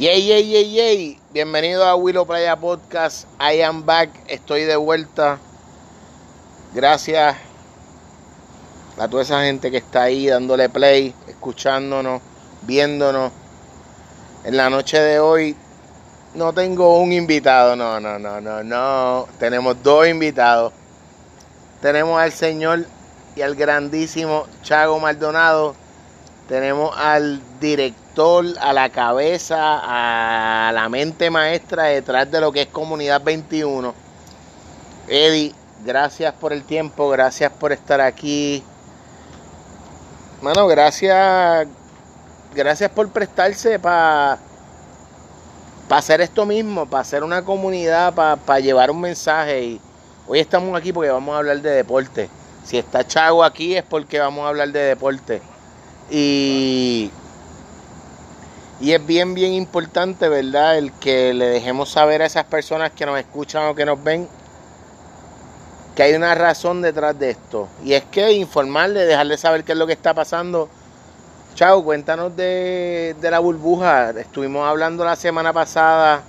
Yay, yay, yay, yay. Bienvenido a Willow Playa Podcast. I am back. Estoy de vuelta. Gracias a toda esa gente que está ahí dándole play, escuchándonos, viéndonos. En la noche de hoy no tengo un invitado, no, no, no, no, no. Tenemos dos invitados. Tenemos al señor y al grandísimo Chago Maldonado. Tenemos al director, a la cabeza, a la mente maestra detrás de lo que es Comunidad 21. Eddie, gracias por el tiempo, gracias por estar aquí. Mano, gracias, gracias por prestarse para hacer esto mismo, para hacer una comunidad, para llevar un mensaje. Y hoy estamos aquí porque vamos a hablar de deporte. Si está Chago aquí es porque vamos a hablar de deporte. Y, y es bien, bien importante, ¿verdad? El que le dejemos saber a esas personas que nos escuchan o que nos ven que hay una razón detrás de esto. Y es que informarle, dejarle saber qué es lo que está pasando. Chao, cuéntanos de, de la burbuja. Estuvimos hablando la semana pasada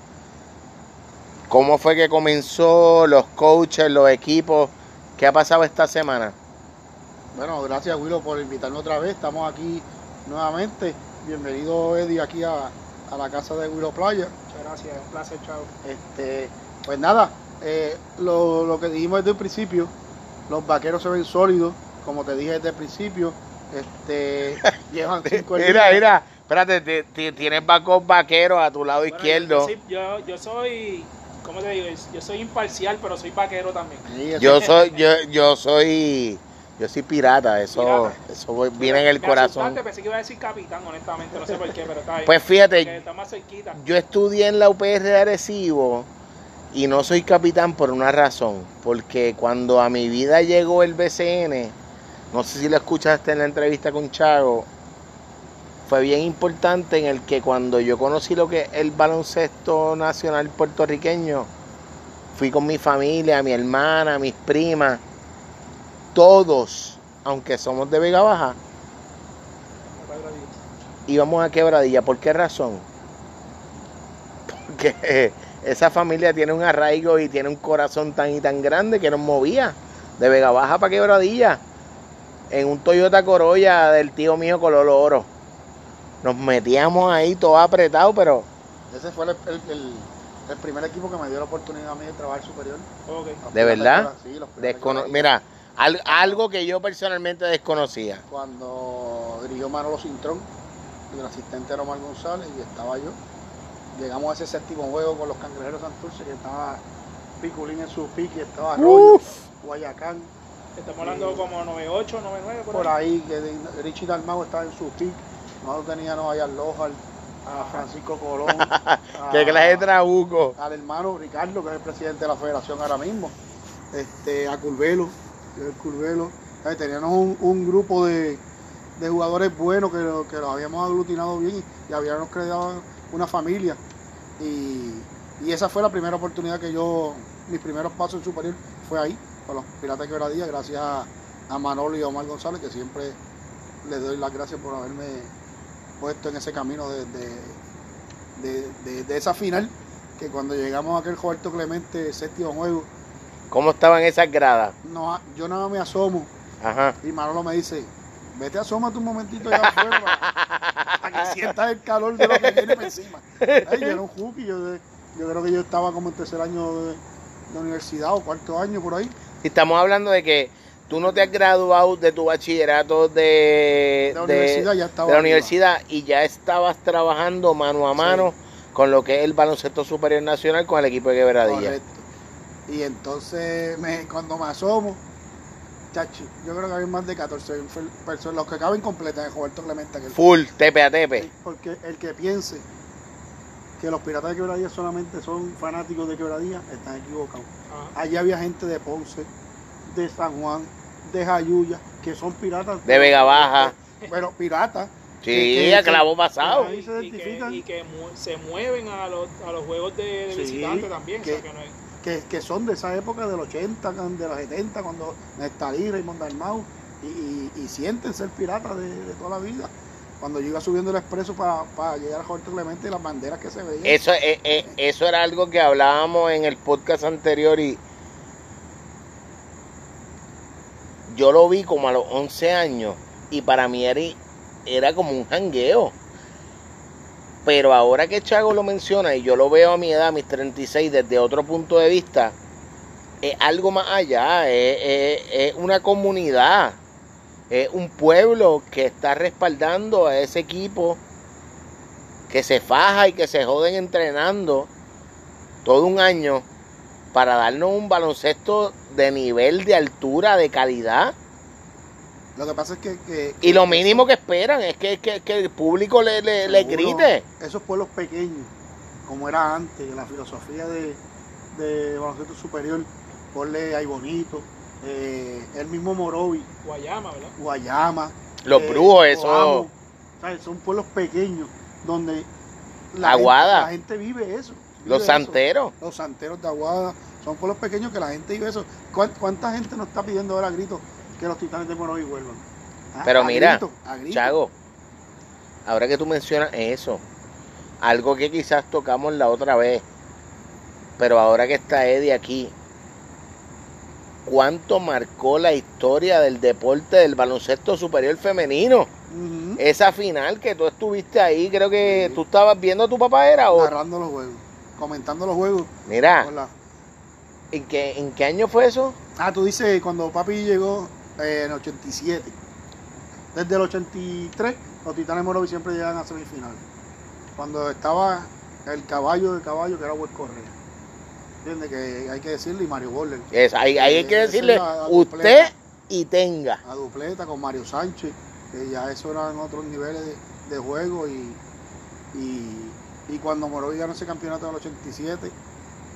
cómo fue que comenzó, los coaches, los equipos. ¿Qué ha pasado esta semana? Bueno, gracias Willow por invitarme otra vez. Estamos aquí nuevamente. Bienvenido Eddie aquí a, a la casa de Willow Playa. Muchas gracias, un placer, chao. Este, pues nada, eh, lo, lo que dijimos desde el principio, los vaqueros se ven sólidos, como te dije desde el principio. Este, llevan cinco Mira, días. mira, espérate, te- te- tienes vacos vaqueros a tu lado Bueno, izquierdo. Yo, yo, soy, yo, yo soy, ¿cómo te digo? Yo soy imparcial, pero soy vaquero también. Sí, Yo soy, yo, yo soy, yo soy pirata, eso, Pirata. eso viene en el Me corazón. asustaste, pensé que iba a decir capitán, honestamente, no sé por qué, pero está bien. Pues fíjate, Porque está más cerquita. Yo estudié en la UPR de Arecibo y no soy capitán por una razón, porque cuando a mi vida llegó el BCN, no sé si lo escuchaste en la entrevista con Chago, fue bien importante en el que cuando yo conocí lo que es el baloncesto nacional puertorriqueño, fui con mi familia, mi hermana, mis primas, todos, aunque somos de Vega Baja, íbamos a Quebradilla. ¿Por qué razón? Porque esa familia tiene un arraigo y tiene un corazón tan y tan grande que nos movía de Vega Baja para Quebradilla en un Toyota Corolla del tío mío color oro. Nos metíamos ahí todo apretado, pero Ese fue el, el- el- el primer equipo que me dio la oportunidad a mí de trabajar superior. ¿De verdad? Sí, los Piratas descono- Quebradilla. mira, al- algo que yo personalmente desconocía. cuando dirigió Manolo Cintrón el asistente era Omar González y estaba yo. Llegamos a ese séptimo juego con los cangrejeros Santurce que estaba Piculín en su pique, estaba Arroyo, Uf, Guayacán, Estamos hablando como 98, 99, por, por ahí. ahí, que Richie Dalmau estaba en su pique. Nosotros teníamos allá a Lojar, a Francisco Colón, a- qué clase de trabuco. al hermano Ricardo, que es el presidente de la federación ahora mismo, este, a Curvelo, el Curvelo. Teníamos un, un grupo de, de jugadores buenos que, que los habíamos aglutinado bien y habíamos creado una familia. Y, y esa fue la primera oportunidad que yo, mis primeros pasos en superior fue ahí, con los Piratas de Quebradilla, gracias a, a Manolo y a Omar González, que siempre les doy las gracias por haberme puesto en ese camino de, de- de- de- de esa final, que cuando llegamos a aquel Roberto Clemente séptimo juego, ¿Cómo estaban esas gradas? no, yo nada más me asomo Ajá. y Manolo me dice, vete asómate un momentito allá afuera para, para que sientas el calor de lo que viene por encima. Ay, yo era un juki, yo, yo creo que yo estaba como en tercer año de, de universidad o cuarto año por ahí. Si estamos hablando de que tú no te has graduado de tu bachillerato de, De la de- universidad ya de la universidad y ya estabas trabajando mano a mano con lo que es el baloncesto superior nacional con el equipo de Quebradilla. Correcto. Y entonces me, cuando me asomo, chachi, yo creo que hay más de 14 fel- personas, los que caben completas en Roberto Clemente. aquel Full, tepe a tepe. Porque el que piense que los piratas de quebradilla solamente son fanáticos de quebradilla, están equivocados. Ajá. Allí había gente de Ponce, de San Juan, de Jayuya, que son piratas. De Vega Baja. Pero piratas. Sí, que- que- a clavo pasado. Ahí se Y que, y que mu- se mueven a los, a los juegos de, de Sí, visitantes también. que- o sea, que no es- que, que son de esa época del 80, can- de los 70, cuando Nestalí, Raymond Dalmau, y, y, y sienten ser piratas de, de toda la vida. cuando yo iba subiendo el expreso para llegar a Roberto Clemente, las banderas que se veían. Eso, eh, eh, eso era algo que hablábamos en el podcast anterior y yo lo vi como a los 11 años y para mí era, era como un jangueo. Pero ahora que Chago lo menciona y yo lo veo a mi edad, a mis 36, desde otro punto de vista, es algo más allá, es, una comunidad, es un pueblo que está respaldando a ese equipo que se faja y que se joden entrenando todo un año para darnos un baloncesto de nivel, de altura, de calidad. Lo que pasa es que... y lo mínimo que esperan es que, el público le, le, grite. Esos pueblos pequeños, como era antes, la filosofía de, de baloncesto superior, ponle ahí bonito, eh, el mismo Morovi. Guayama, ¿verdad? Guayama. Los eh, brujos, eso. Son pueblos pequeños donde la, Aguada. la gente vive eso. los santeros. Los santeros de Aguada. Son pueblos pequeños que la gente vive eso. ¿Cuánta gente nos está pidiendo ahora gritos que los titanes de Morovi vuelvan? ¿Ah? Pero mira, Chago, ahora que tú mencionas eso, algo que quizás tocamos la otra vez, pero ahora que está Eddie aquí, cuánto marcó la historia del deporte del baloncesto superior femenino. Esa final que tú estuviste ahí, creo que tú estabas viendo a tu papá, ¿era? O... Narrando los juegos, comentando los juegos. Mira, ¿en, qué, ¿en qué año fue eso? Ah, tú dices cuando papi llegó eh, en 87. Desde el 83, los Titanes Morovi siempre llegan a semifinal. Cuando estaba el caballo de caballo, que era Wes Correa. ¿Entiendes? Que hay que decirle y Mario Borler. Es, hay, hay que decirle usted y tenga. A dupleta con Mario Sánchez, que ya eso eran otros niveles de, juego y, y, cuando Morovi ganó ese campeonato en el 87,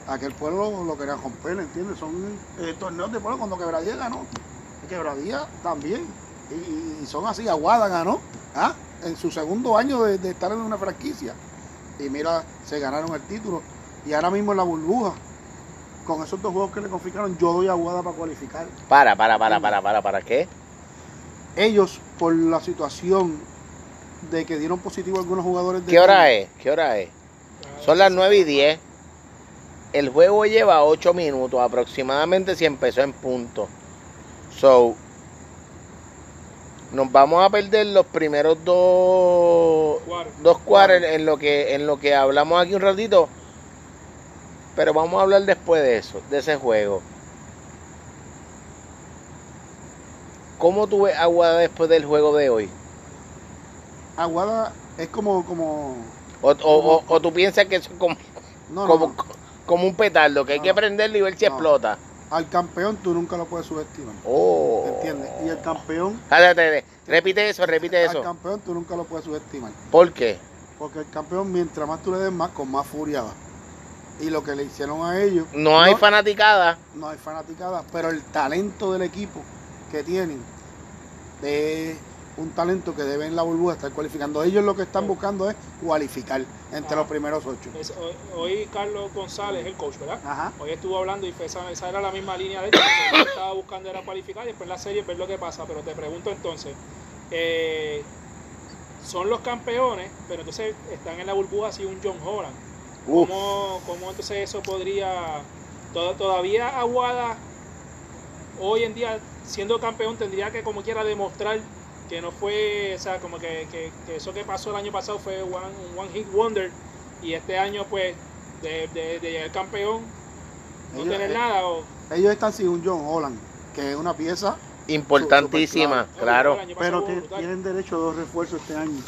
aquel pueblo lo querían romper, ¿entiendes? Son eh, torneos de pueblo cuando Quebradía ganó. Quebradía también. Y, son así, Aguada ganó, ¿ah? en su segundo año de, de estar en una franquicia. Y mira, se ganaron el título. Y ahora mismo en la burbuja, con esos dos juegos que le confiscaron, yo doy a Aguada para cualificar. Para, para, para, para, para, ¿para qué? Ellos, por la situación de que dieron positivo a algunos jugadores de. ¿Qué hora es? ¿Qué hora es? Son las 9 y 10. El juego lleva 8 minutos aproximadamente si empezó en punto. So, nos vamos a perder los primeros dos, dos cuartos en lo que en lo que hablamos aquí un ratito pero vamos a hablar después de eso, de ese juego. ¿Cómo tú ves Aguada después del juego de hoy? Aguada es como... como o, tú piensas que es como, como, un petardo, que hay que prenderlo y ver si explota. Al campeón tú nunca lo puedes subestimar. Oh. ¿Entiendes? Y el campeón... repite eso, repite eso. Al campeón tú nunca lo puedes subestimar. ¿Por qué? Porque el campeón, mientras más tú le des más, con más furia va y lo que le hicieron a ellos. No hay fanaticada. No hay fanaticada, pero el talento del equipo que tienen es un talento que deben la burbuja estar cualificando. Ellos lo que están buscando es cualificar entre los primeros ocho. hoy, Carlos González, el coach, ¿verdad? Hoy estuvo hablando y esa, esa, era la misma línea de hecho. Lo que estaba buscando era cualificar y después la serie ver lo que pasa. Pero te pregunto entonces, eh, son los campeones, pero entonces están en la burbuja así un John Holland ¿Cómo, ¿Cómo, entonces eso podría, todavía Aguada hoy en día siendo campeón tendría que como quiera demostrar que no fue, o sea, como que, que, eso que pasó el año pasado fue un one, hit wonder y este año pues de, de, de llegar campeón no tener eh, nada. Ellos están sin un John Holland, que es una pieza importantísima, claro. Pero tienen derecho a dos refuerzos este año,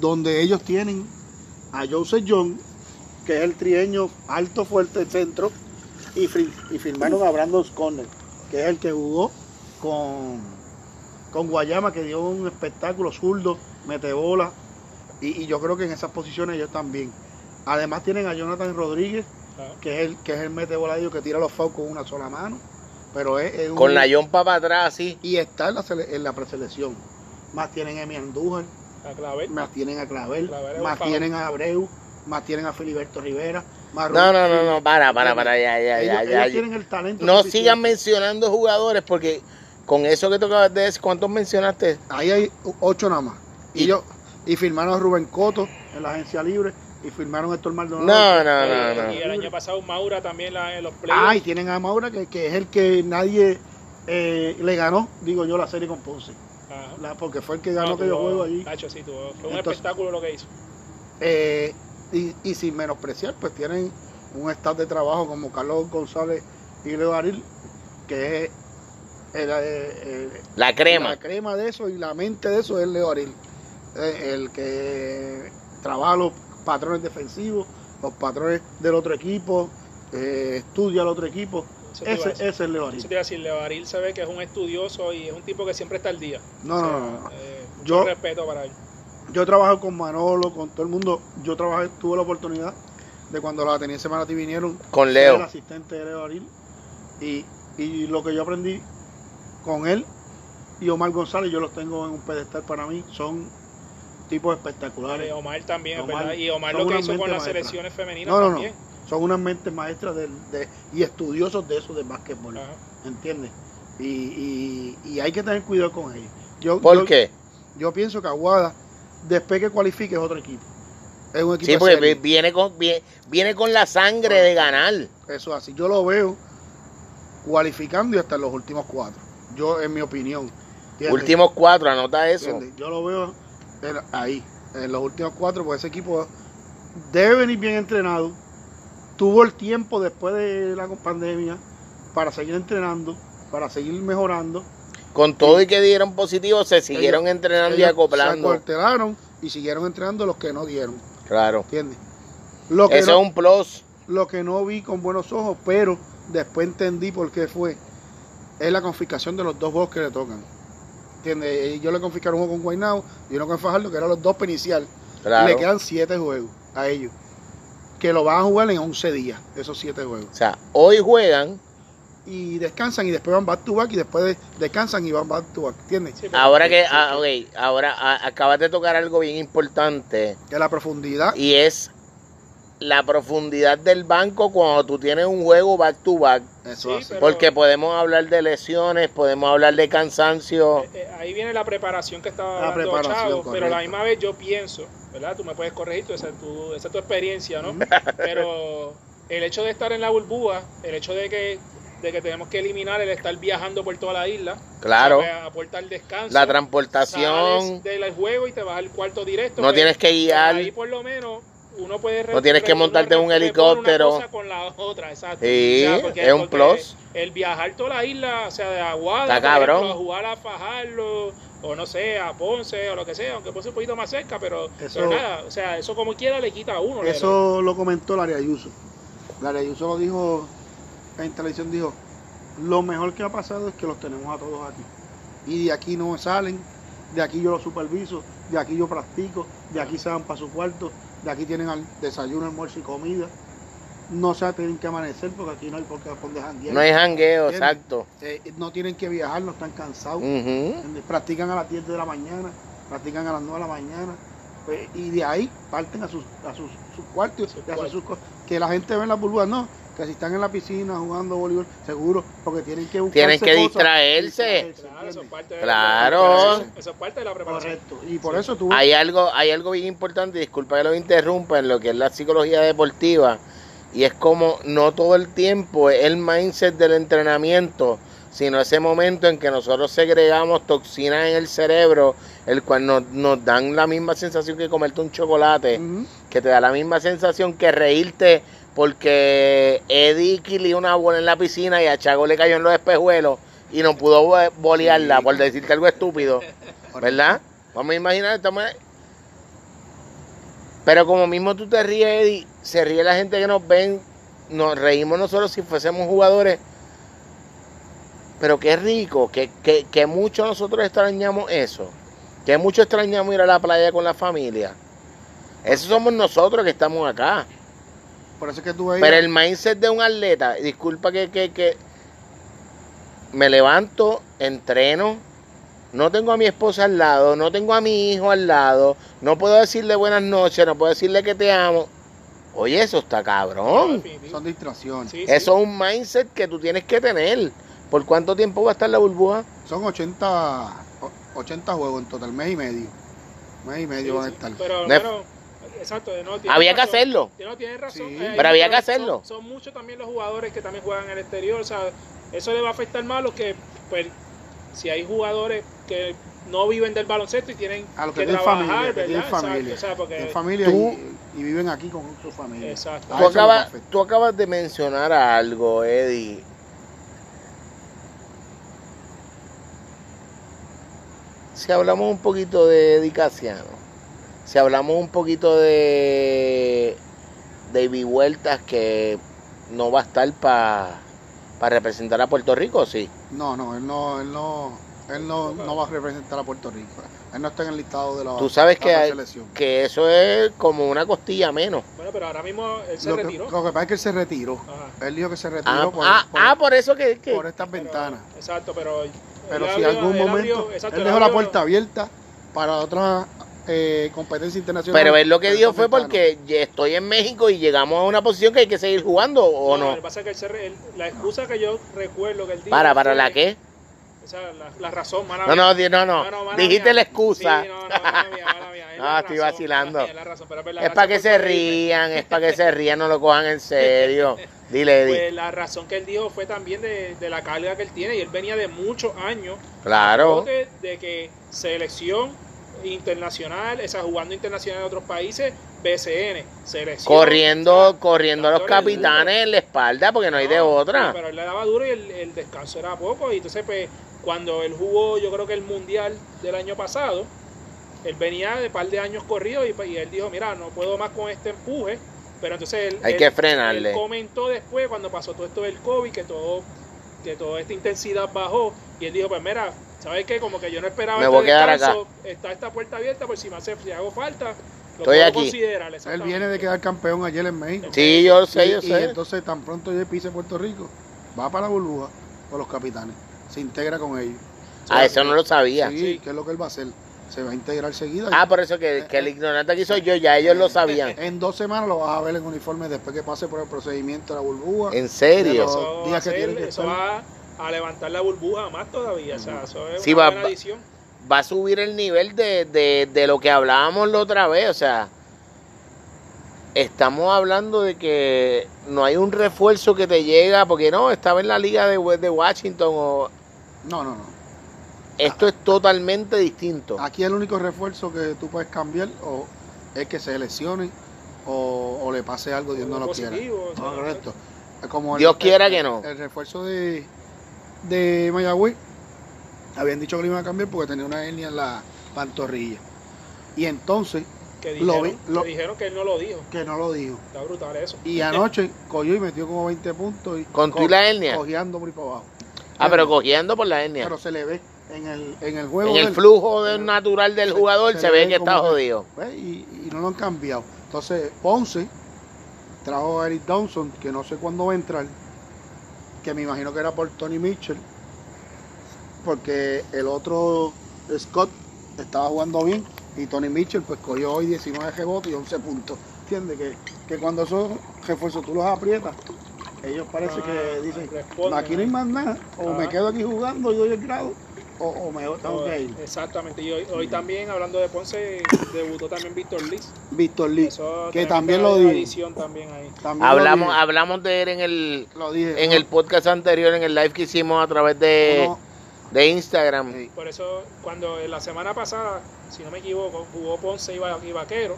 donde ellos tienen a Joseph John, que es el trieño alto, fuerte, centro, y, y firmaron a Brandon Conner, que es el que jugó con, con Guayama, que dio un espectáculo zurdo, mete bola, y, yo creo que en esas posiciones ellos también. Además tienen a Jonathan Rodríguez, que es el que es el mete que tira los fouls con una sola mano. Pero es, con la yompa para atrás, sí. Y está en la, en la preselección. Más tienen a Emi Andújar, más tienen a Clavel, más tienen a Abreu, más tienen a Filiberto Rivera. Más no, no, no, no, para, para, para, ya, ya, ya, ya. tienen el talento. No sigan mencionando jugadores porque con eso que tú acabas de decir, ¿cuántos mencionaste? Ahí hay ocho nada más. Y, yo, y firmaron a Rubén Coto en la agencia libre y firmaron a Héctor Maldonado. No, no, no, no. Y el año pasado Maura también en los playoffs. Ah, y tienen a Maura que, que es el que nadie eh, le ganó, digo yo, la serie con Ponce. La, porque fue el que ganó aquellos juegos allí. sí, fue un espectáculo lo que hizo. Eh, y, y, sin menospreciar, pues tienen un staff de trabajo como Carlos González y Leo Aril, que es la crema. La crema de eso y la mente de eso es Leo Aril. Eh, el que trabaja los patrones defensivos, los patrones del otro equipo, eh, estudia al otro equipo. Ese, ese, es Leo Aril. decir, Leo Aril se ve que es un estudioso y es un tipo que siempre está al día. No, no, no. Eh, yo respeto para él. Yo trabajo con Manolo, con todo el mundo. Yo trabajé, tuve la oportunidad de cuando los atenienses Manati vinieron. Con Leo. El asistente de Leo Aril. Y, y lo que yo aprendí con él y Omar González, yo los tengo en un pedestal para mí. Son tipos espectaculares. Omar también, ¿verdad? Y Omar lo que hizo con las selecciones femeninas no, no, también. No. Son unas mentes maestras de, y estudiosos de eso de básquetbol. ¿Entiendes? Y, y, hay que tener cuidado con ellos. Yo, ¿Por qué? Yo pienso que Aguada, después que cualifique, es otro equipo. Es un equipo sí, porque viene con, viene, con la sangre de ganar. Eso así. Yo lo veo cualificando y hasta en los últimos cuatro. Yo, en mi opinión. Últimos cuatro, anota eso. Yo lo veo ahí, en los últimos cuatro, porque ese equipo debe venir bien entrenado. Tuvo el tiempo después de la pandemia para seguir entrenando, para seguir mejorando. Con todo y que dieron positivo, se siguieron entrenando y acoplando. Se acuartelaron y siguieron entrenando los que no dieron. Claro. ¿Entiendes? Lo que Eso es un plus. Lo que no vi con buenos ojos, pero después entendí por qué fue. Es la confiscación de los dos juegos que le tocan. ¿Entiendes? Yo le confiscaron un juego con Guaynao y uno con Fajardo, que eran los dos inicial. Le quedan siete juegos a ellos. Que lo van a jugar en 11 días, esos siete juegos. O sea, hoy juegan. Y descansan y después van back to back y después descansan y van back to back. ¿Entiendes? ahora que, ah, ahora acabas de tocar algo bien importante. Que la profundidad. Y es la profundidad del banco cuando tú tienes un juego back to back. Eso Porque podemos hablar de lesiones, podemos hablar de cansancio. Eh, eh, ahí viene la preparación que estaba la hablando Chavo, pero a la misma vez yo pienso, ¿verdad? Tú me puedes corregir, esa es tu, esa es tu experiencia, ¿no? pero el hecho de estar en la burbuja, el hecho de que de que tenemos que eliminar el estar viajando por toda la isla. Claro. aportar descanso. La transportación. Sales del juego y te vas al cuarto directo. No tienes que guiar. Ahí por lo menos uno puede no tienes que montarte en un helicóptero una cosa con la otra exacto. Sí, es un plus. el viajar toda la isla o sea de Aguada Está cabrón. a jugar a Fajardo o no sé a Ponce o lo que sea aunque Ponce un poquito más cerca pero, eso, nada o sea eso como quiera le quita a uno eso lo comentó Laria Ayuso. Laria Ayuso lo dijo en televisión dijo lo mejor que ha pasado es que los tenemos a todos aquí. Y de aquí no salen de aquí yo los superviso de aquí yo practico de aquí se van para su cuarto de aquí tienen desayuno, almuerzo y comida. No se tienen que amanecer porque aquí no hay por qué de jangueo. No hay jangueo, exacto. Eh, no tienen que viajar, no están cansados. Practican a las 10 de la mañana, practican a las 9 de la mañana. Pues, y de ahí parten a sus, a sus, cuartos, que la gente ve en las burbujas, no, que si están en la piscina jugando voleibol, seguro, porque tienen que buscar Tienen que distraerse. Claro, eso es parte de, claro. eso es parte de la preparación. Correcto. Y por eso tú... Hay algo, hay algo bien importante, disculpa que lo interrumpa, en lo que es la psicología deportiva, y es como no todo el tiempo es el mindset del entrenamiento, sino ese momento en que nosotros segregamos toxinas en el cerebro, el cual nos, nos dan la misma sensación que comerte un chocolate, que te da la misma sensación que reírte porque Eddie quilió una bola en la piscina y a Chago le cayó en los espejuelos y no pudo bolearla por decirte algo estúpido, ¿verdad? Vamos a imaginar esto. Pero como mismo tú te ríes, Eddie, se ríe la gente que nos ven, nos reímos nosotros si fuésemos jugadores. Pero qué rico, que, que, que mucho nosotros extrañamos eso, que mucho extrañamos ir a la playa con la familia. Esos somos nosotros que estamos acá. Por eso que tú Pero el mindset de un atleta, disculpa que, que, que me levanto, entreno, no tengo a mi esposa al lado, no tengo a mi hijo al lado, no puedo decirle buenas noches, no puedo decirle que te amo. Oye, eso está cabrón. Son distracciones. eso es un mindset que tú tienes que tener. ¿Por cuánto tiempo va a estar la burbuja? Son 80, 80 juegos en total, mes y medio. mes y medio van a estar. Pero, exacto, no, había que hacerlo. No tiene razón. Eh, pero había que hacerlo. Son, muchos también los jugadores que también juegan en el exterior. O sea, eso le va a afectar más a los que, pues, si hay jugadores que no viven del baloncesto y tienen a que, trabajar, familia, ¿verdad? familia, o sea, porque familia y, viven aquí con su familia. Exacto. Tú acabas, tú acabas de mencionar algo, Eddie. Si hablamos un poquito de Eddie Casiano, si hablamos un poquito de David Vueltas que no va a estar para representar a Puerto Rico, sí. No, no, él no, él no, él no, no, va a representar a Puerto Rico. Él no está en el listado de la Tú sabes que, que eso es como una costilla menos. Bueno, pero ahora mismo él se retiró. lo que pasa es que él se retiró. Él dijo que se retiró ah, por, ah, ah, por, eso que, Por estas ventanas. Exacto, pero... Pero si en algún momento... él dejó la puerta abierta para otra eh, competencia internacional. Pero él lo que dijo fue porque estoy en México y llegamos a una posición que hay que seguir jugando o no. no? Pasa que la excusa que yo recuerdo que él dijo... ¿Para, para la qué? La, la razón, mala no, no, no, no, no, Dijiste la excusa. Sí, no, no, mala mía, mala mía. no, estoy vacilando. es, para que se rían, es para que se rían, no lo cojan en serio. Dile, Eddie. Pues la razón que él dijo fue también de, de, la carga que él tiene y él venía de muchos años. Claro. De, de que selección internacional, esa jugando internacional en otros países, BCN, selección. Corriendo, corriendo a los capitanes en la espalda porque no, hay de otra. Pero él le daba duro y el, el descanso era poco y entonces pues cuando él jugó, yo creo que el Mundial del año pasado, él venía de par de años corrido y, él dijo, mira, no puedo más con este empuje. Pero entonces él, Hay que frenarle. comentó después, cuando pasó todo esto del COVID, que todo que toda esta intensidad bajó, y él dijo, pues mira, ¿sabes qué? Como que yo no esperaba me voy este a quedar acá. está esta puerta abierta, por si me hace, si hago falta, lo Estoy aquí. considerar. Él viene de quedar campeón ayer en México. Sí, yo sé, yo sé. Y entonces tan pronto yo pise Puerto Rico, va para la burbuja con los capitanes se integra con ellos. Ah, eso no lo sabía. Sí, ¿qué es lo que él va a hacer? Se va a integrar seguida. Ah, por eso que, que el ignorante aquí soy yo, ya ellos lo sabían. En dos semanas lo vas a ver en uniforme después que pase por el procedimiento de la burbuja. ¿En serio? Eso, va, que eso va a levantar la burbuja más todavía. O sea, eso es una buena adición. Va a subir el nivel de, de, de lo que hablábamos la otra vez. O sea, estamos hablando de que no hay un refuerzo que te llega, porque no, estaba en la liga de, de Washington o... No, no, no. Esto es totalmente distinto. Aquí el único refuerzo que tú puedes cambiar o es que se lesione o, le pase algo, Dios no lo quiera. correcto. Como Dios quiera que no. El refuerzo de, de Mayagüez, habían dicho que lo iban a cambiar porque tenía una hernia en la pantorrilla. Y entonces que dijeron, lo, dijeron que él no lo dijo. Que no lo dijo. Está brutal eso. Y anoche cogió y metió como 20 puntos. Y ¿Con tú la hernia? Cogiendo muy para abajo. Ah, pero cogiendo por la hernia. Pero se le ve en el, en el juego. En el flujo natural del jugador se, ve, que está jodido. y, y, no lo han cambiado. Entonces, Ponce trajo a Eric Dawson, que no sé cuándo va a entrar, que me imagino que era por Tony Mitchell, porque el otro Scott estaba jugando bien y Tony Mitchell pues cogió hoy 19 rebotes y 11 puntos. ¿Entiendes? Que, que cuando esos refuerzos tú los aprietas, ellos parece que ah, dicen, aquí no hay más nada, o me quedo aquí jugando y doy el grado, o, me tengo que ir. Exactamente, y hoy, también, hablando de Ponce, debutó también Víctor Liz. Víctor Liz, que también lo dijo. También ahí. hablamos, hablamos de él en el, en el podcast anterior, en el live que hicimos a través de, de Instagram. Por eso, cuando en la semana pasada si no me equivoco, jugó Ponce y, Vaquero.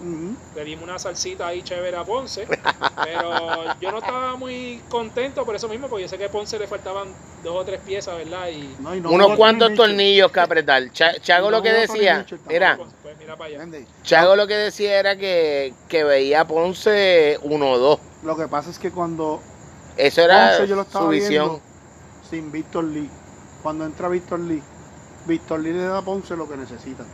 Le dimos una salsita ahí chévere a Ponce. pero yo no estaba muy contento por eso mismo, porque yo sé que a Ponce le faltaban dos o tres piezas, ¿verdad? Y, Unos cuantos tornillos que apretar. Chago lo que decía, era, pues, Chago lo que decía era que, que veía a Ponce 1-2. Lo que pasa es que cuando eso era yo lo estaba su visión. sin Víctor Lee. Cuando entra Víctor Lee, Víctor Lee le da a Ponce lo que necesita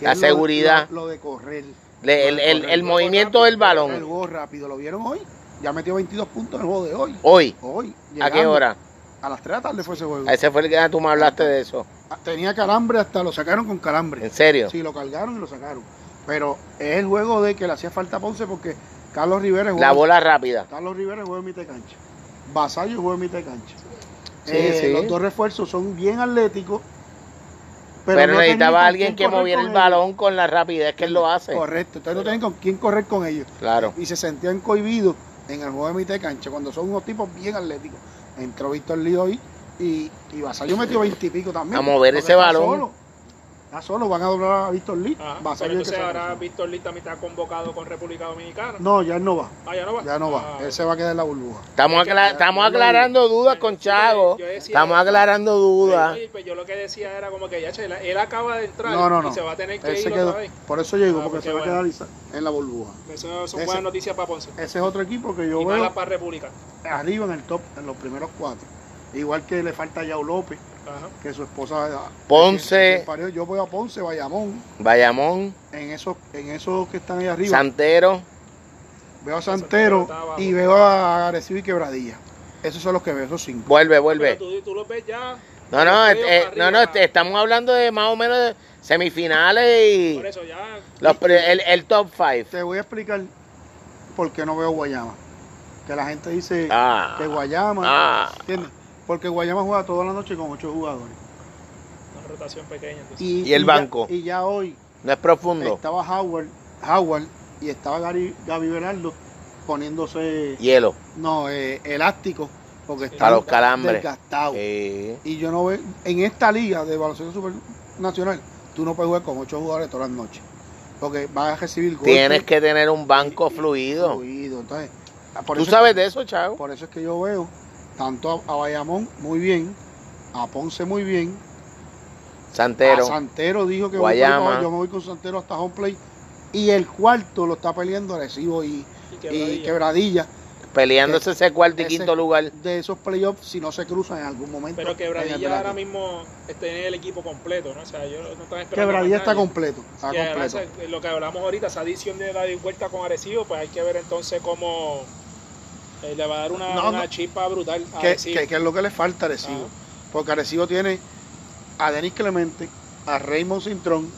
la seguridad. Lo, de correr. el, movimiento del balón. El juego rápido. ¿Lo vieron hoy? Ya metió 22 puntos en el juego de hoy. Hoy. Hoy. ¿A qué hora? A las 3 de la tarde fue ese juego. Ese fue el que tú me hablaste de eso. Ah, tenía calambre, hasta lo sacaron con calambre. ¿En serio? Sí, lo cargaron y lo sacaron. Pero es el juego de que le hacía falta a Ponce porque Carlos Rivera La bola rápida. Carlos Rivera juega en mitad de cancha. Vasallo juega en mitad de cancha. Eh, los dos refuerzos son bien atléticos Pero, necesitaba alguien que moviera el balón con la rapidez que él lo hace. Correcto, entonces no tienen con quién correr con ellos. Claro. Y se sentían cohibidos en el juego de mitad de cancha cuando son unos tipos bien atléticos. Entró Víctor Lío hoy y, y Vasallo metió veintipico también. A mover ese balón solo van a doblar a Víctor Lee. va a entonces ahora Víctor Lee también está convocado con República Dominicana. No, ya no va. Ah, ya no va. Ya no va. Ah, Él se va a quedar en la burbuja. Estamos, estamos aclarando dudas con Chago. estamos aclarando dudas. pues yo lo que decía era como que ya él acaba de entrar y se va a tener que ir otra vez. Por eso llegó, ah, porque se va a quedar en la burbuja. Eso son buenas noticias para Ponce. Ese es otro equipo que yo y veo. para República. Arriba en el top, en los primeros cuatro. Igual que le falta a Yao López que su esposa Ponce. yo voy a Ponce Bayamón. Bayamón. En esos en esos que están ahí arriba. Santero. Veo a Santero y veo a Arecibo y Quebradilla. Esos son los que veo esos cinco. Vuelve vuelve. Tú, los ves ya. No no eh, no no estamos hablando de más o menos de semifinales y por eso ya. el, top five. Te voy a explicar por qué no veo Guayama. Que la gente dice ah. que Guayama ah. ¿entiendes? Porque Guayama juega toda la noche con ocho jugadores. Una rotación pequeña. Y, el banco. y ya hoy. No es profundo. Estaba Howard, Howard y estaba Gary, Gaby Bernardo poniéndose. Hielo. No, eh, elástico. Porque está los calambres. desgastado. Y yo no veo. En esta liga de baloncesto supernacional, tú no puedes jugar con ocho jugadores todas las noches. Porque vas a recibir golpes. Tienes que tener un banco fluido. Fluido. Entonces, ¿Tú sabes de eso, Chavo? Por eso es que yo veo tanto a, Bayamón muy bien, a Ponce muy bien. Santero. A Santero dijo que Guayama. yo me voy con Santero hasta home play. Y el cuarto lo está peleando Arecibo y, y Quebradilla. Peleándose ese cuarto y quinto lugar. De esos playoffs, si no se cruzan en algún momento. Pero Quebradilla ahora mismo está en el equipo completo, ¿no? O sea, yo no Quebradilla está completo. Está completo. lo que hablamos ahorita, esa adición de la vuelta con Arecibo, pues hay que ver entonces cómo eh, le va a dar una, chispa brutal a ¿Qué, es lo que le falta a Arecibo? Porque Arecibo tiene a Denis Clemente, a Raymond Cintrón,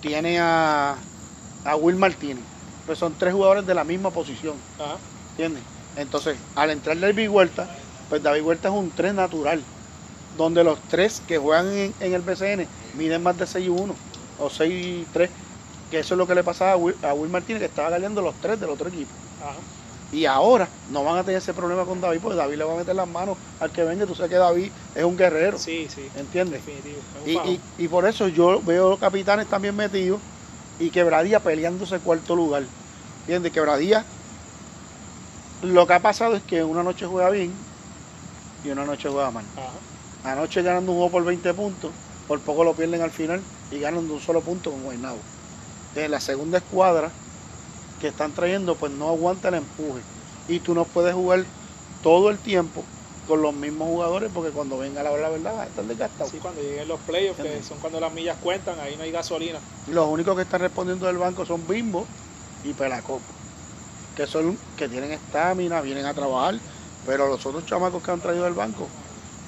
tiene a, a Will Martínez. Pues son tres jugadores de la misma posición. ¿Entiendes? Entonces, al entrar David Huerta, pues David Huerta es un 3 natural. Donde los tres que juegan en, el BCN miden más de 6-1 o 6-3. Que eso es lo que le pasaba a Will, a Will Martínez, que estaba galeando los tres del otro equipo. Ajá. Y ahora no van a tener ese problema con David, porque David le va a meter las manos al que venga. Tú sabes que David es un guerrero. Sí, sí. ¿Entiendes? Y, y, por eso yo veo capitanes también metidos y Quebradía peleándose cuarto lugar. ¿Entiendes? Quebradía, lo que ha pasado es que una noche juega bien y una noche juega mal. Anoche ganando un juego por 20 puntos, por poco lo pierden al final y ganan de un solo punto con Guaynabo. En la segunda escuadra que están trayendo pues no aguanta el empuje. Y tú no puedes jugar todo el tiempo con los mismos jugadores porque cuando venga la hora la verdad va a estar desgastado. Sí, cuando lleguen los playoffs, que son cuando las millas cuentan, ahí no hay gasolina. Los únicos que están respondiendo del banco son Bimbo y Pelacopo, que son que tienen estamina, vienen a trabajar, pero los otros chamacos que han traído del banco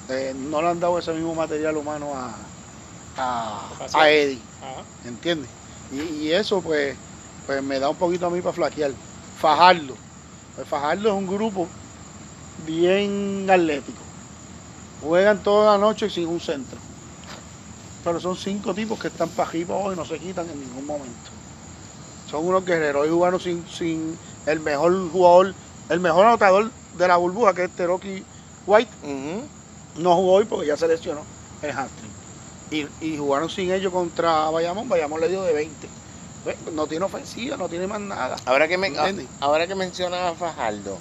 eh, no le han dado ese mismo material humano a, a, Eddie. ¿Entiendes? y eso pues pues me da un poquito a mí para flaquear. Fajardo. Pues Fajardo es un grupo bien atlético. Juegan toda la noche sin un centro. Pero son cinco tipos que están para arriba y no se quitan en ningún momento. Son unos guerreros y jugaron sin, sin el mejor jugador, el mejor anotador de la burbuja, que es Teroki White. No jugó hoy porque ya se lesionó el hamstring. Y, y jugaron sin ellos contra Bayamón. Bayamón le dio de 20 pues, no tiene ofensiva, no tiene más nada. Ahora que, me, ahora que mencionaba a Fajardo,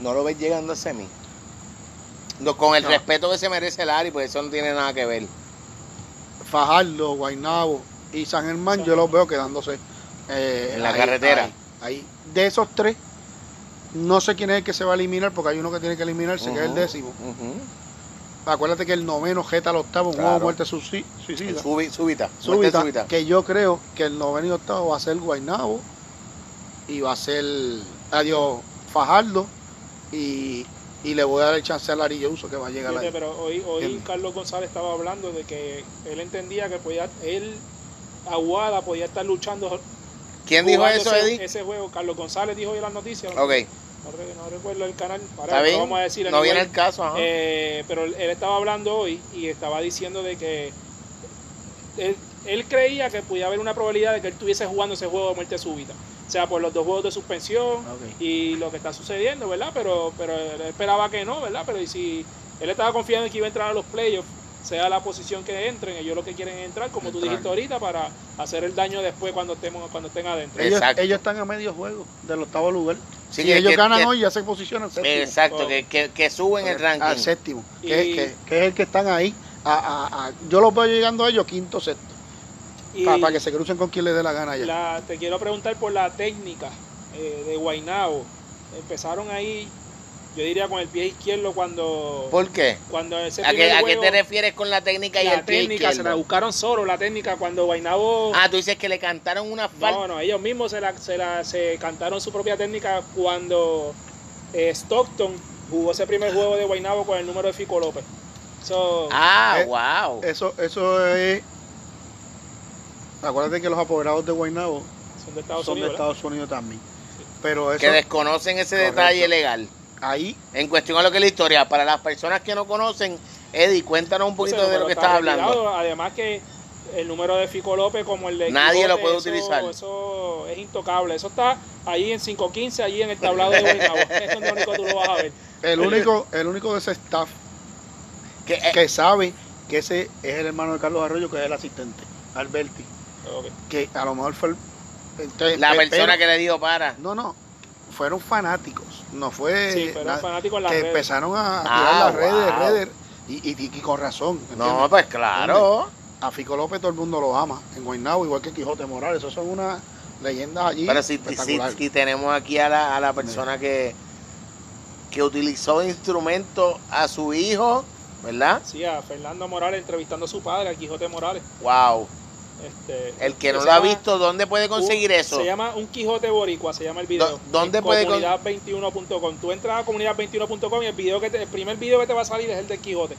¿no lo ves llegando a semi? No, con el respeto que se merece el Ari, pues eso no tiene nada que ver. Fajardo, Guainabo y San Germán, yo los veo quedándose eh, en la carretera. Ahí, De esos tres, no sé quién es el que se va a eliminar, porque hay uno que tiene que eliminarse, que es el décimo. Acuérdate que el noveno jeta al octavo, un juego muerte suicida. Súbita, súbita, Que yo creo que el noveno y octavo va a ser Guainabo y va a ser adiós Fajardo y, le voy a dar el chance a Larillo Uso que va a llegar ahí. Pero hoy, hoy Carlos González estaba hablando de que él entendía que podía, él, Aguada, podía estar luchando. ¿Quién dijo eso, Eddie? Ese juego, Carlos González dijo hoy en las noticias. Ok. No, recuerdo el canal, para no vamos a decir no viene el caso, eh, pero él, estaba hablando hoy y estaba diciendo de que él, creía que podía haber una probabilidad de que él estuviese jugando ese juego de muerte súbita. O sea, por los dos juegos de suspensión y lo que está sucediendo, ¿verdad? Pero, pero él esperaba que no, ¿verdad? Pero si él estaba confiando en que iba a entrar a los playoffs, sea la posición que entren, ellos lo que quieren es entrar, como tú dijiste ahorita, para hacer el daño después cuando estemos cuando estén adentro. Ellos, están a medio juego del octavo lugar. Si ellos ganan hoy, ya se posicionan séptimo. Exacto, que, que, suben el ranking. Al séptimo, que, es el que están ahí. A, yo los veo llegando a ellos quinto, sexto. Para, que se crucen con quien les dé la gana ya. te quiero preguntar por la técnica eh, de Guainao. Empezaron ahí yo diría con el pie izquierdo cuando. ¿Por qué? Cuando ese ¿A, qué, ¿A qué te refieres con la técnica y el pie técnica, se la buscaron solo, la técnica, cuando Guaynabo. Ah, tú dices que le cantaron una falta. No, no, ellos mismos se, la, se, la, se cantaron su propia técnica cuando eh, Stockton jugó ese primer juego de Guaynabo con el número de Fico López. ah, wow. Eh, eso, eso es. Acuérdate que los apoderados de Guaynabo son de Estados, son Unidos, de Estados Unidos también. Pero eso, que desconocen ese detalle legal ahí. En cuestión a lo que es la historia, para las personas que no conocen, Eddie, cuéntanos un poquito de lo que estás hablando. Además que el número de Fico López como el de Nadie lo puede utilizar. Eso es intocable. Eso está ahí en 515, allí en el tablado de Guaynabo. es único tú lo vas a ver. El único, el único de ese staff que, eh, que sabe que ese es el hermano de Carlos Arroyo, que es el asistente, Alberti. Que a lo mejor fue el, la persona que le dio para. No, no, fueron fanáticos, no fue sí, en las que empezaron a ah, tirar las redes, redes y, y, con razón. No, pues claro. A Fico López todo el mundo lo ama, en Guaynabo, igual que Quijote Morales, esos son unas leyendas allí. Pero si, si, tenemos aquí a la, a la persona que, que utilizó instrumento a su hijo, ¿verdad? Sí, a Fernando Morales entrevistando a su padre, a Quijote Morales. Wow. Este, el que no lo ha visto, ¿dónde puede conseguir eso? Se llama Un Quijote Boricua, se llama el video. ¿Dónde puede Comunidad21.com. Tú entras a comunidad21.com y el video que el primer video que te va a salir es el de Quijote.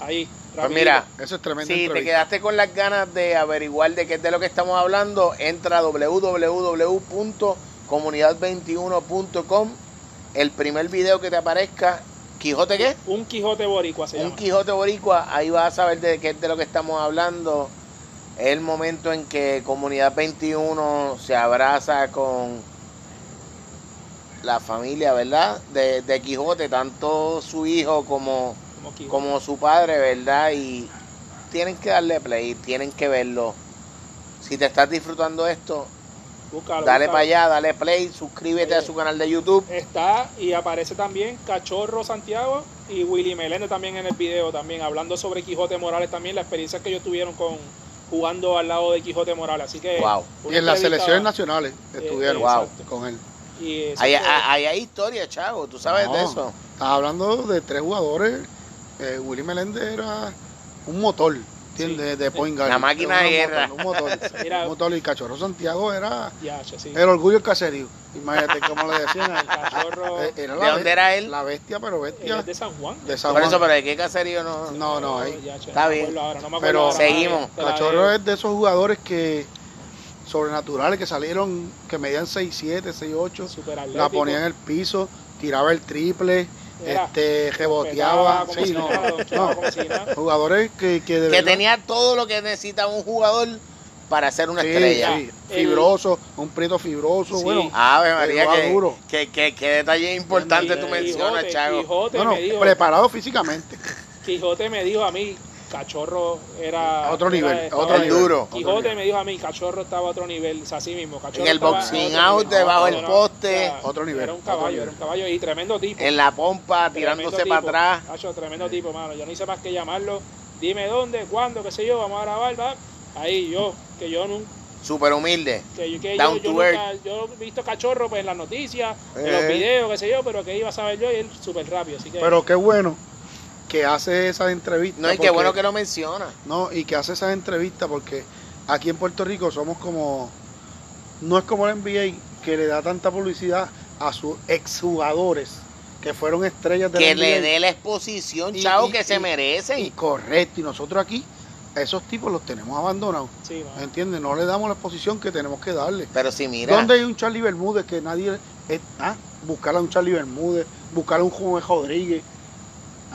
Ahí. Pues mira, eso es tremendo. Si te quedaste con las ganas de averiguar de qué es de lo que estamos hablando, entra a www.comunidad21.com. El primer video que te aparezca ¿Quijote qué? Un Quijote Boricua se Un Quijote Boricua, ahí vas a saber de qué es de lo que estamos hablando es el momento en que Comunidad 21 se abraza con la familia, ¿verdad? De, de Quijote, tanto su hijo como, como, su padre, ¿verdad? Y tienen que darle play, tienen que verlo. Si te estás disfrutando esto, dale para allá, dale play, suscríbete a su canal de YouTube. Está y aparece también Cachorro Santiago y Willy Melende también en el video, también hablando sobre Quijote Morales, también la experiencia que ellos tuvieron con jugando al lado de Quijote Morales. Así que. Y en las selecciones nacionales eh, estuvieron con él. Y hay, hay, historia, chavo, tú sabes de eso. Estás hablando de tres jugadores. Eh, Willy Meléndez era un motor. De, de point La máquina de guerra. Un motor, un motor, y Cachorro Santiago era el orgullo del caserío. Imagínate cómo le decían el cachorro. Eh, ¿De dónde era él? La bestia, pero bestia. de San Juan. De San Juan. Por eso, pero ¿de qué caserío no? No, no, ahí. Está bien. pero seguimos. Cachorro es de esos jugadores que sobrenaturales que salieron, que medían 6'7, 6'8. La ponía en el piso, tiraba el triple este reboteaba, sí, no, jugadores que, que, que tenía todo lo que necesita un jugador para ser una estrella. Fibroso, un prieto fibroso, bueno. Ave María, que, que, que, detalle importante tú mencionas, Chago. preparado físicamente. Quijote me dijo a mí, Cachorro era. otro nivel, otro duro. Quijote me dijo a mí, Cachorro estaba a otro nivel, o sea, así mismo. Cachorro en el boxing out, debajo del poste. otro nivel. Era un caballo, era un caballo y tremendo tipo. En la pompa, tirándose para atrás. Cacho, tremendo tipo, mano. Yo no hice más que llamarlo. Dime dónde, cuándo, qué sé yo, vamos a grabar, va. Ahí yo, que yo no. Súper humilde. Que, que Down yo, yo, he visto cachorro pues, en las noticias, en los eh. videos, qué sé yo, pero que iba a saber yo y él súper rápido. Así que, pero qué bueno que hace esas entrevistas. No, y qué bueno que lo menciona. No, y que hace esas entrevistas porque aquí en Puerto Rico somos como. No es como el NBA que le da tanta publicidad a sus exjugadores que fueron estrellas de que le dé la exposición, chao, que se merecen. Y correcto, y nosotros aquí esos tipos los tenemos abandonados. Sí. ¿Entiendes? No le damos la exposición que tenemos que darle. Pero si mira, ¿Dónde hay un Charlie Bermúdez que nadie... eh, ah, buscar a un Charlie Bermúdez, buscar a un Juan Rodríguez,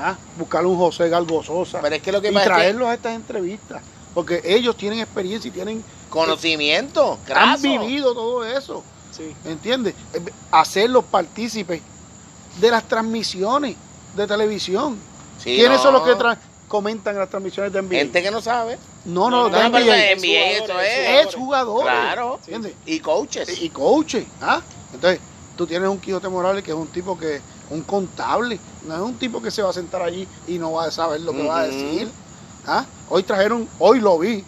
ah, buscar un José Galgososa pero es que lo que y pasa es que traerlos a estas entrevistas. Porque ellos tienen experiencia y tienen conocimiento, han graso. vivido todo eso. Sí. ¿Entiendes? Eh, Hacerlos partícipes de las transmisiones de televisión. Sí, ¿Quiénes no. son los que tra- comentan las transmisiones de NBA? Gente que no sabe. no, no, No, de No, pero NBA. de NBA eso Jugadores, es. es jugadores. Claro. Y coaches. Y coaches. ¿ah? Entonces, tú tienes un Quijote Morales que es un tipo que, un contable, no es un tipo que se va a sentar allí y no va a saber lo que va a decir. ¿ah? Hoy trajeron, hoy lo vi,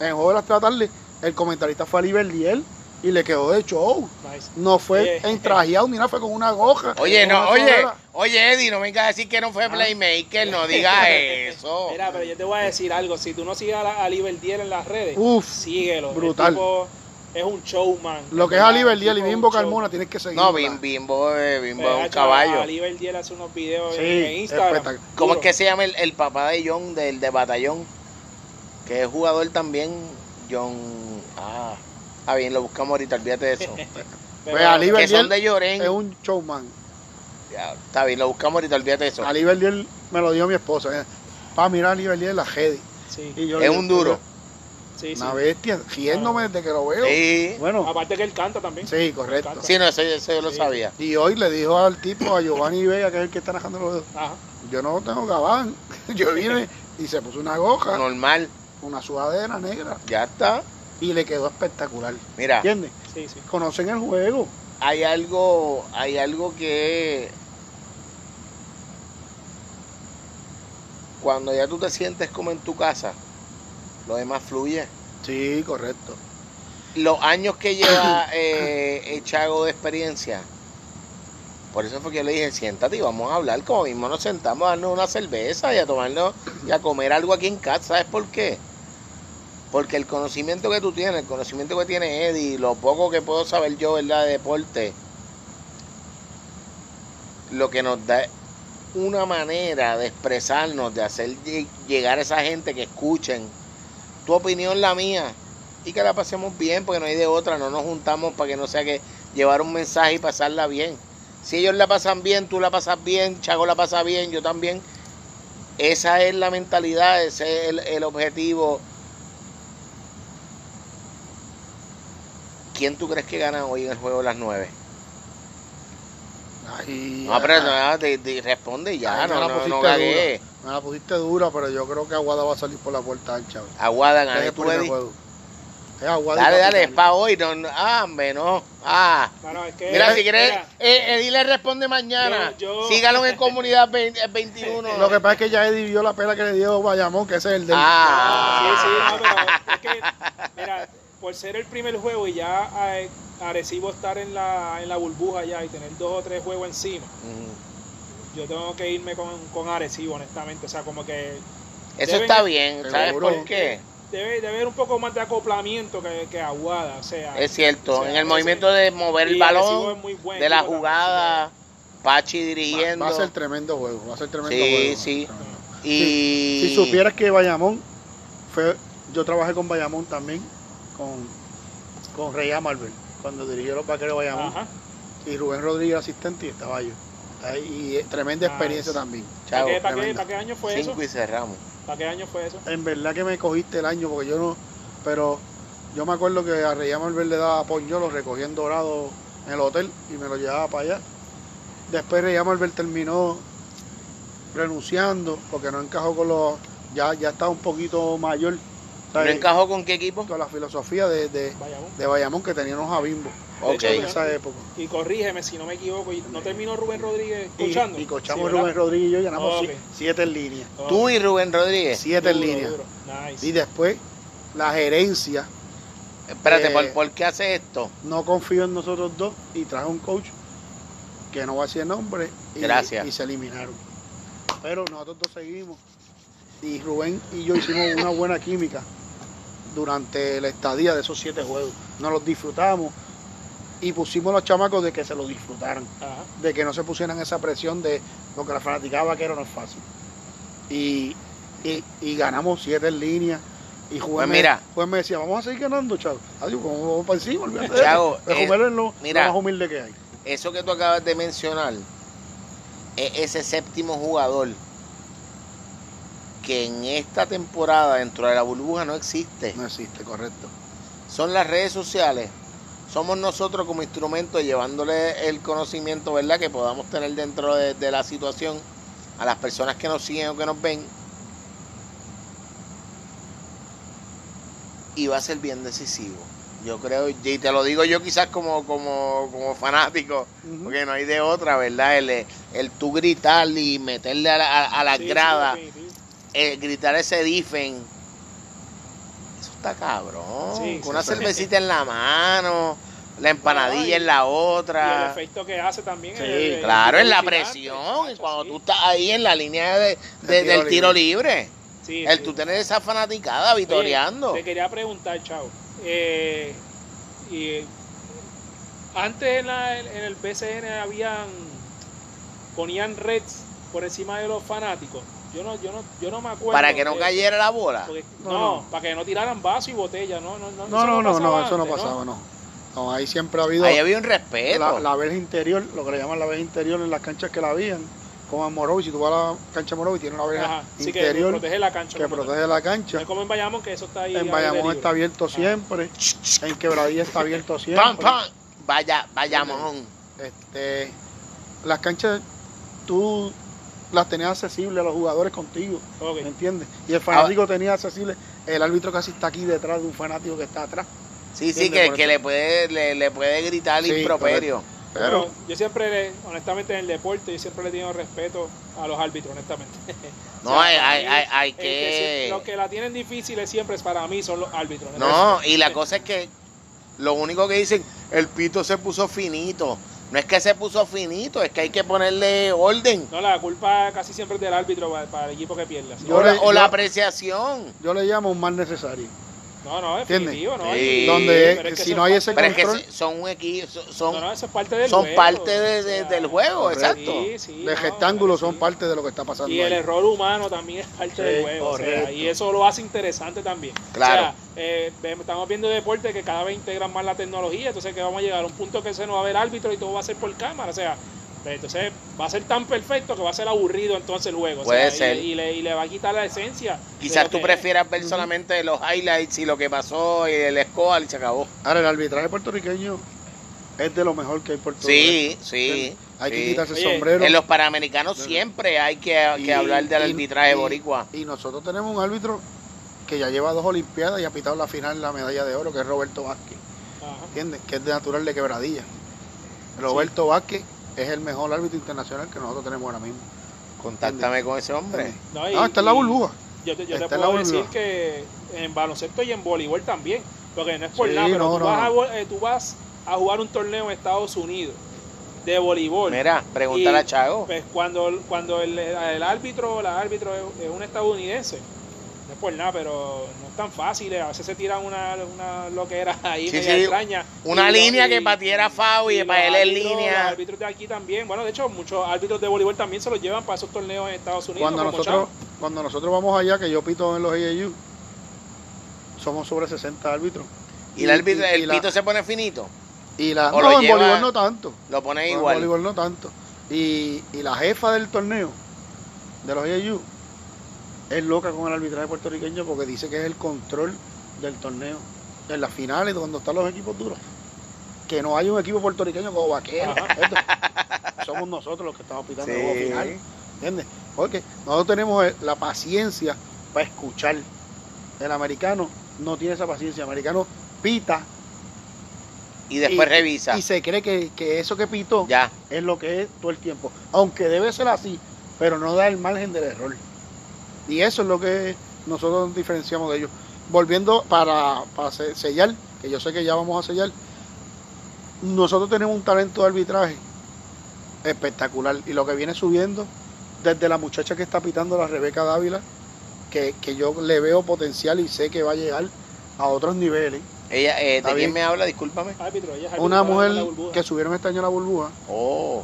en juego de las tarde, el comentarista fue a Liel y le quedó de show. Nice. No fue Oye, entrajeado ni nada, fue con una goja. Oye, no, oye, oye, Eddie, no vengas a decir que no fue Playmaker, no diga eso. Mira, pero yo te voy a decir algo. Si tú no sigues a, la- a Liber 10 en las redes, Uf, síguelo. El brutal. tipo es un showman. lo que es ¿verdad? Oliver El Liel y Bimbo. Carmona tienes que seguir. No, Bim, Bimbo, eh, Bimbo es un Eh, caballo. A Liber 10 hace unos videos Sí, en Instagram. ¿Cómo es que se llama el, el papá de John, del de Batallón? Que es jugador también, John... Ah, está bien, lo buscamos ahorita, olvídate de eso. Pues, a Liber que son 10 de Llorén. Es un showman. Ya, está bien, lo buscamos ahorita, olvídate de eso. A Liber Liel me lo dio mi esposa. Para mirar a Liber Liel la Jedi. Sí, Y yo Es le- un duro. Sí, sí. Una bestia, riéndome desde que lo veo. Sí, Bueno, Aparte que él canta también. sí, correcto. Canta. sí, no, eso, eso yo lo sabía. Y hoy le dijo al tipo, a Giovanni Vega, que es el que está narrando los Ajá. yo no tengo gabán. Yo vine y se puso una goja, Normal, una sudadera negra ya está. y le quedó espectacular. Mira, ¿Entiendes? Sí, sí. Conocen el juego. hay algo, hay algo que cuando ya tú te sientes como en tu casa, lo demás fluye. Sí, correcto. Los años que lleva eh, el Chago de experiencia, por eso fue que yo le dije, siéntate y vamos a hablar, como mismo nos sentamos a darnos una cerveza y a tomarnos y a comer algo aquí en casa, ¿sabes por qué? Porque el conocimiento que tú tienes, el conocimiento que tiene Eddie, lo poco que puedo saber yo, ¿verdad?, de deporte, lo que nos da una manera de expresarnos, de hacer lle- llegar a esa gente que escuchen tu opinión, la mía, y que la pasemos bien, porque no hay de otra, no nos juntamos para que no sea que llevar un mensaje y pasarla bien. Si ellos la pasan bien, tú la pasas bien, Chago la pasa bien, yo también. Esa es la mentalidad, ese es el, el objetivo. ¿Quién tú crees que gana hoy en el juego de las nueve? Ay, No, pero ah, no, te- te responde ya, Ay, no, la no. Me la pusiste dura, pero yo creo que Aguada va a salir por la puerta ancha. Aguada, gané el tú, primer Eddie. Aguada Dale, dale, es para hoy. No, no, ah, hombre, no. Ah. Bueno, es que, Mira, si quieres, mira, eh, Eddie le responde mañana. Yo- yo- Sígalo en comunidad 20 21. Lo que pasa es que ya Eddie vio la pela que le dio Bayamón, que ese es el del. Ah. Sí, sí, no, pero es que, mira, por ser el primer juego y ya eh, Arecibo estar en la, en la burbuja ya y tener dos o tres juegos encima. Yo tengo que irme con, con Arecibo, honestamente. O sea, como que Eso Deben- está bien. ¿Sabes Seguro. por qué? debe, debe haber un poco más de acoplamiento que, que Aguada. O sea, Es cierto. o sea, en el movimiento de mover el balón, es muy buen de la jugada, Pachi dirigiendo. va a ser tremendo juego. Va a ser tremendo Sí, juego. sí. y Si supieras que Bayamón fue. Yo trabajé con Bayamón también, con, con Rey Amalver, cuando dirigió los vaqueros de Bayamón. Ajá. Y Rubén Rodríguez asistente y estaba yo. Y eh, tremenda Nice. experiencia también. ¿Para Chavo, qué, para qué- tremenda. para qué año fue eso? cinco y cerramos. ¿Para qué año fue eso? En verdad que me cogiste el año porque yo no. Pero yo me acuerdo que a Rey Amalver le daba pollo, lo recogía en Dorado en el hotel y me lo llevaba para allá. Después Rey Amalver terminó renunciando porque no encajó con los. Ya, ya estaba un poquito mayor. ¿No encajó con qué equipo? Con la filosofía de, de, Bayamón. de Bayamón que teníamos a Bimbo De Ok. hecho, en esa época. Y corrígeme si no me equivoco, y ¿no terminó Rubén Rodríguez Y, coachando? y cochamos Sí, Rubén. Rodríguez y yo si- siete en línea. Oh, Tú y Rubén Rodríguez. Siete en duro, línea. duro. Nice. Y después la gerencia Espérate, Eh, ¿por, por qué hace esto? no confió en nosotros dos y trajo un coach que no va a decir el nombre y, Gracias. y se eliminaron. Pero nosotros dos seguimos y Rubén y yo hicimos una buena química durante la estadía de esos siete juegos. Nos los disfrutamos y pusimos a los chamacos de que se los disfrutaran, Ajá. de que no se pusieran esa presión de lo que la fanaticada vaquero no es fácil. Y, y, y ganamos siete en línea. Y juez, pues mira, me, me decía, vamos a seguir ganando, chavo. Adiós, vamos para encima, olvídate Chavo, de eso. es lo, más humilde que hay. Eso que tú acabas de mencionar, es ese séptimo jugador que en esta temporada dentro de la burbuja no existe. No existe, correcto. Son las redes sociales. Somos nosotros como instrumento llevándole el conocimiento, ¿verdad? Que podamos tener dentro de, de la situación a las personas que nos siguen o que nos ven y va a ser bien decisivo. Yo creo, y te lo digo yo quizás como, como, como fanático, porque no hay de otra, ¿verdad? El, el tú gritar y meterle a la, a, la grada, gritar ese difen, eso está cabrón. Con una cervecita en la mano, la empanadilla en la otra. Y el efecto que hace también. Sí, claro, en la presión, cuando tú estás ahí en la línea de, del tiro libre el tú tener esa fanaticada vitoreando. te quería preguntar, Chao. Eh, y antes en, el PCN habían ponían reds por encima de los fanáticos. Yo no, yo no, yo no me acuerdo. Para que no cayera la bola. no, para que no tiraran vaso y botella, no, no, no. No, no, no, eso no pasaba, no. no. ahí siempre ha habido. Ahí había un respeto. La, la vez interior, lo que le llaman la vez interior en las canchas que la habían como en si tú vas a la cancha de tiene una verja interior que protege la cancha. Que protege la cancha. es como en Bayamón, que eso está ahí. En Bayamón está abierto siempre. En Quebradilla está abierto siempre. ¡Pam, pam! Vaya, Bayamón. Este, las canchas, tú las tenías accesibles a los jugadores contigo. ¿Me entiendes? Y el fanático tenía accesible. El árbitro casi está aquí detrás de un fanático que está atrás. Sí, sí, que, que le puede le, puede gritar sí, improperio. Pero yo siempre, honestamente, en el deporte, yo siempre le he tenido respeto a los árbitros, honestamente. No, hay, hay, hay, que... Los que la tienen difíciles siempre para mí son los árbitros. No, y la cosa es que lo único que dicen, el pito se puso finito. No es que se puso finito, es que hay que ponerle orden. No, la culpa casi siempre es del árbitro para, el equipo que pierda. O, la apreciación. Yo le llamo un mal necesario. No, no, definitivo, no. Donde si no hay ese pero control. Es que son un equipo, son, no, no, eso es parte del son parte de, del juego, exacto. Sí, de rectángulos son parte de lo que está pasando. Y el error humano también es parte del juego. O sea, y eso lo hace interesante también. Claro. O sea, eh, estamos viendo deporte que cada vez integran más la tecnología, entonces que vamos a llegar a un punto que se nos va a ver árbitro y todo va a ser por cámara. O sea, entonces va a ser tan perfecto que va a ser aburrido entonces luego. Puede ser. Y, le, va a quitar la esencia. Quizás tú prefieras ver solamente los highlights y lo que pasó y el score y se acabó. Ahora, el arbitraje puertorriqueño es de lo mejor que hay por todo. Sí, sí. Hay que quitarse el sombrero. En los Panamericanos siempre hay que, hablar del arbitraje boricua. Y nosotros tenemos un árbitro que ya lleva dos Olimpiadas y ha pitado la final la medalla de oro, que es Roberto Vázquez. ¿Entiendes? Que es de natural de quebradilla. Roberto Vázquez es el mejor árbitro internacional que nosotros tenemos ahora mismo. Contáctame con ese hombre. No, ah, está en la burbuja. Yo te, puedo decir que en baloncesto y en voleibol también. Porque no es por nada, pero eh, tú, vas a, jugar un torneo en Estados Unidos de voleibol. Mira, pregúntale a Chago. Pues cuando, cuando el, el árbitro la árbitro es un estadounidense, no es por nada, pero no es tan fácil. A veces se tiran una, una loquera ahí media extraña. Una línea que patiera FAO y, para él es línea. Los árbitros de aquí también. Bueno, de hecho, muchos árbitros de voleibol también se los llevan para esos torneos en Estados Unidos. Cuando, nosotros, cuando nosotros vamos allá, que yo pito en los AAU, somos sobre 60 árbitros. ¿Y, el, árbitro, el pito se pone finito? Y la, no, en voleibol no tanto. Lo pone igual. En voleibol no tanto. Y, y la jefa del torneo de los AAU es loca con el arbitraje puertorriqueño porque dice que es el control del torneo en las finales cuando están los equipos duros. Que no hay un equipo puertorriqueño como vaquero. Somos nosotros los que estamos pitando sí. el final. ¿Entiendes? Porque nosotros tenemos la paciencia para escuchar. El americano no tiene esa paciencia. El americano pita. Y después revisa. Y se cree que, que eso que pitó ya. es lo que es todo el tiempo. Aunque debe ser así, pero no da el margen del error. Y eso es lo que nosotros diferenciamos de ellos. Volviendo para, sellar, que yo sé que ya vamos a sellar, nosotros tenemos un talento de arbitraje espectacular y lo que viene subiendo desde la muchacha que está pitando la Rebeca Dávila, que, yo le veo potencial y sé que va a llegar a otros niveles. Ella, eh, ¿De quién me habla? Discúlpame. una mujer que subieron este año a la burbuja. Oh.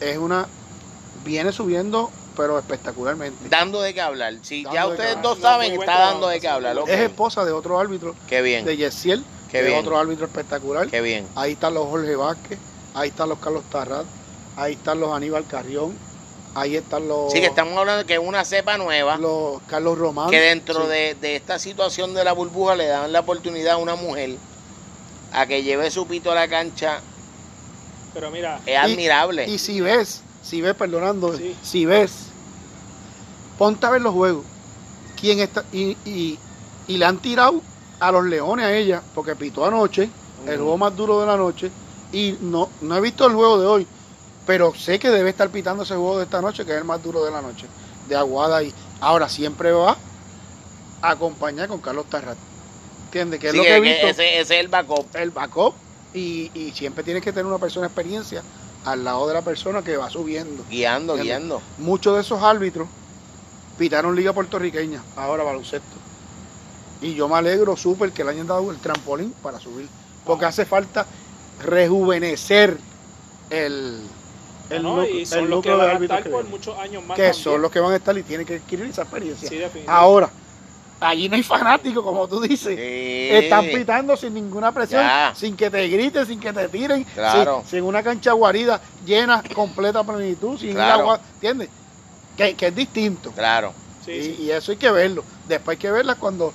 Es una. Viene subiendo pero espectacularmente. Dando de qué hablar. Si ya ustedes dos saben, está dando de qué hablar. Es esposa de otro árbitro. Qué bien. De Yesiel. Qué bien. otro árbitro espectacular. Qué bien. Ahí están los Jorge Vázquez. Ahí están los Carlos Tarrat. Ahí están los Aníbal Carrión. Ahí están los. Sí, que estamos hablando de que es una cepa nueva. Los Carlos Román. Que dentro de, esta situación de la burbuja le dan la oportunidad a una mujer a que lleve su pito a la cancha. Pero mira. Es admirable. Y si ves, si ves, perdonando, si ves, ponte a ver los juegos. ¿Quién está? Y, y, le han tirado a los leones a ella, porque pitó anoche, el juego más duro de la noche. Y no, no he visto el juego de hoy pero sé que debe estar pitando ese juego de esta noche, que es el más duro de la noche, de Aguada. Y ahora siempre va a acompañar con Carlos Tarrat. ¿Entiendes? Que es lo que he visto. Ese, es el backup. El backup. Y, y siempre tienes que tener una persona experiencia al lado de la persona que va subiendo. Guiando, guiando. Muchos de esos árbitros pitaron liga puertorriqueña, ahora baloncesto. Y yo me alegro súper que le hayan dado el trampolín para subir. Porque hace falta rejuvenecer el, y son los que van a estar por muchos años más. Que son los que van a estar y tienen que adquirir esa experiencia. Ahora, allí no hay fanáticos, como tú dices. Están pitando sin ninguna presión, sin que te griten, sin que te tiren, sin, una cancha guarida llena, completa plenitud, sin agua, ¿entiendes? Que, es distinto. Claro. y, eso hay que verlo. Después hay que verlas cuando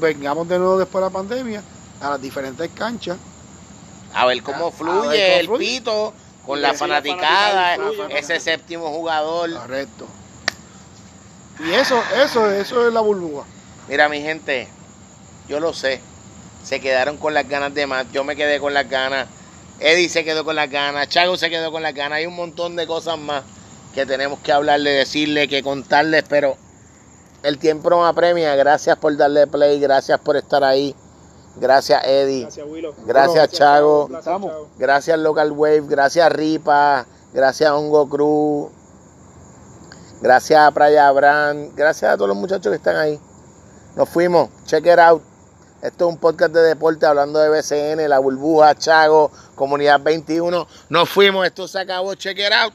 vengamos de nuevo después de la pandemia a las diferentes canchas. A ver cómo fluye el pito con la fanaticada, ese séptimo jugador. Correcto. Y eso, eso, eso es la burbuja. Mira, mi gente, yo lo sé. Se quedaron con las ganas de más. Yo me quedé con las ganas. Eddie se quedó con las ganas. Chago se quedó con las ganas. Hay un montón de cosas más que tenemos que hablarle, decirle, que contarles, pero el tiempo no apremia. Gracias por darle play, gracias por estar ahí. Gracias, Eddie. Gracias, Willow. Gracias, Chago. Gracias, Local Wave. Gracias, Ripa. Gracias, Hongo Cruz. Gracias a Playa Abraham. Gracias a todos los muchachos que están ahí. Nos fuimos. Check it out. Esto es un podcast de deporte hablando de BCN, la burbuja, Chago, Comunidad 21. Nos fuimos. Esto se acabó. Check it out.